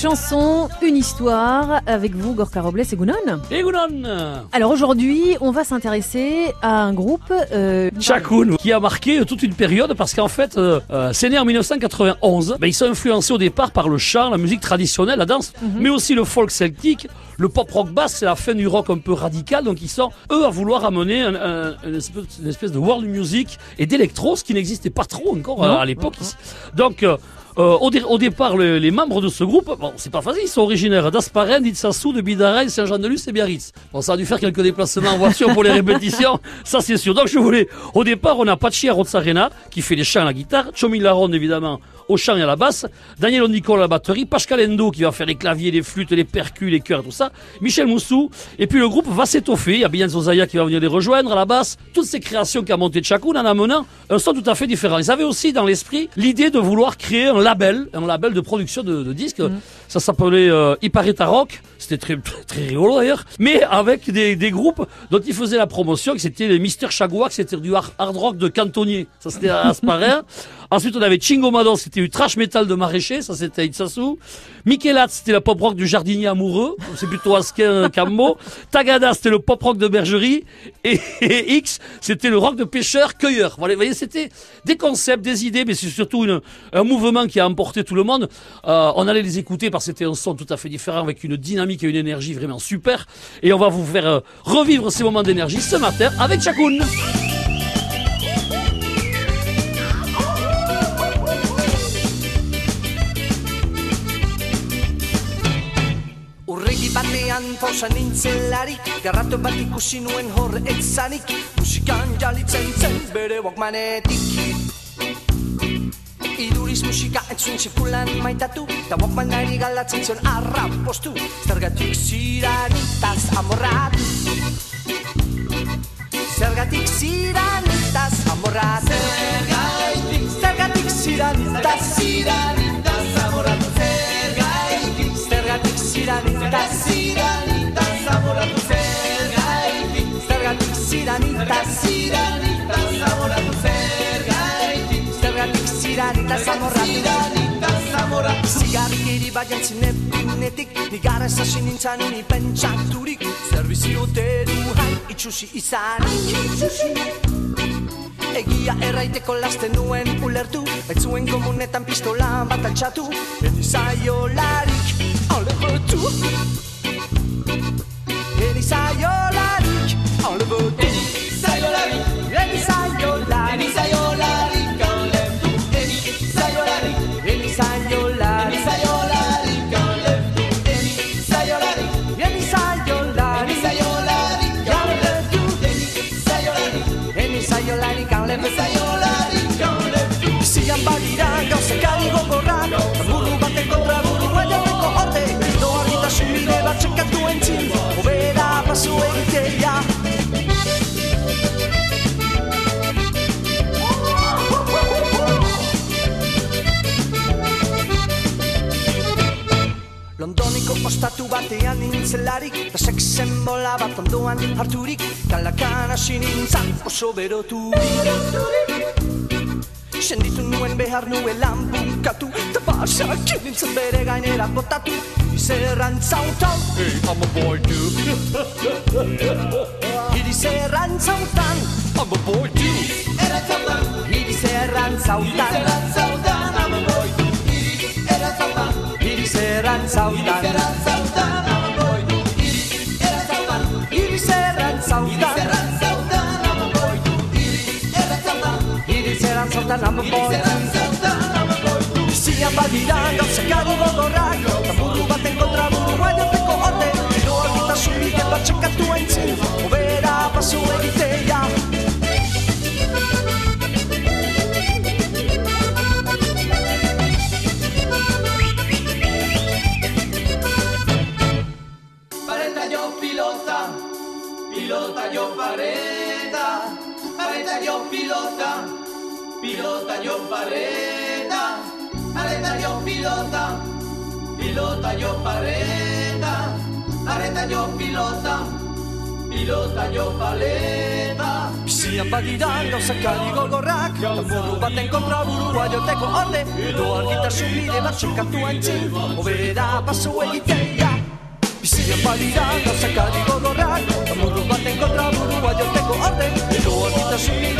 chanson, une histoire, avec vous, Gorka Robles et Gounon. Et Gounon Alors aujourd'hui, on va s'intéresser à un groupe... Euh, Chakoun, qui a marqué toute une période parce qu'en fait, euh, euh, c'est né en 1991. Ben, ils sont influencés au départ par le chant, la musique traditionnelle, la danse, mais aussi le folk celtique. Le pop rock bass, c'est la fin du rock un peu radical. Donc ils sont, eux, à vouloir amener un- un- une, espèce, une espèce de world music et d'électro, ce qui n'existait pas trop encore euh, à l'époque. Donc... euh, au, dé- au départ, le- les membres de ce groupe, bon, c'est pas facile, ils sont originaires d'Asparen, d'Itsassou, de Bidaraï, Saint-Jean-de-Luz et Biarritz. Bon, ça a dû faire quelques déplacements en voiture pour les répétitions, ça c'est sûr. Donc je voulais, au départ, on a Pachi Arozarena, qui fait les chants à la guitare, Chomi Laronde, évidemment, au chant et à la basse, Daniel Nicole à la batterie, Pascal Endo qui va faire les claviers, les flûtes, les percus, les chœurs, tout ça, Michel Moussou, et puis le groupe va s'étoffer, il y a Bian Zozaya qui va venir les rejoindre à la basse, toutes ces créations qu'a monté Chakoun en amenant un son tout à fait différent. Ils avaient aussi dans l'esprit l'idée de vouloir créer un label, un label de production de, de disques, ça s'appelait euh, Ipareta Rock, c'était très, très, rigolo d'ailleurs, mais avec des, des groupes dont ils faisaient la promotion, que c'était les Mister Chagouac, c'était du hard, hard rock de cantonnier, ça c'était à Asparin. Ensuite, on avait Chingo Madon, c'était du trash metal de maraîcher, ça c'était Itsasu. Michelat, c'était la pop rock du jardinier amoureux, c'est plutôt Asquin Cammo. Tagada, c'était le pop rock de bergerie. Et, X, c'était le rock de pêcheur cueilleur. Voilà, vous voyez, c'était des concepts, des idées, mais c'est surtout un mouvement qui a emporté tout le monde. Euh, on allait les écouter parce que c'était un son tout à fait différent, avec une dynamique et une énergie vraiment super. Et on va vous faire euh, revivre ces moments d'énergie ce matin avec Chakoun. Batean pausa nintzelarik Garratu bat ikusi nuen hor etzanik. Musikan jalitzen zen bere walkmanetik. Iduriz musika entzuen sekulan maitatu Ta walkmanari galatzen zion arra postu Zergatik ziranitaz amorratu. Zergatik ziranitaz amorratu. Zergatik Zergatik ziranitaz ziranitaz Zergatik zidanita zaboratu zergaitik Zergatik zidanita zidanita zaboratu zergaitik Zergatik zidanita zaboratu Zigarri bat jantzin epinetik Nigara esasi nintzen ni pentsaturik. Zerbizi ote du hain itxusi izan. Itxusi. Egia erraiteko lasten duen ulertu Etzuen komunetan pistola bat altxatu. Eti zaiolarik Edizaiolarik alebetu Edizaiolarik alebetu Edizaiolarik zelarik Da sexen bola bat ondoan harturik. Talakan hasi nintzan oso berotu Senditu nuen behar nuen lan bunkatu Eta basak nintzen bere gainera botatu. Izerran zautan Hey, I'm a boy too Hiri zerran zautan. I'm a boy too Erantzautan Hiri zerran zautan. Hiri zerran zautan I'm a boy too Hiri zerran zautan. Santa Number Boy Sigan validando, sacado do dorrago Tamburru bat enkontra buru baino teko ote Edo algitasunik eta txekatu aintzin Obera pasu egitea pilota, pilota yo pareta, pareta yo pilota pilota yo pareta, pareta yo pilota, pilota yo pareta, pareta yo pilota, pilota yo paleta. Bizi Bizian badira gauzakari gogorrak Tamburu baten kontra burua joteko orde Edo argitasun bide bat sokatu antzin Obera paso egitea Bizian badira gauzakari gogorrak Tamburu baten kontra burua joteko orde Edo argitasun bide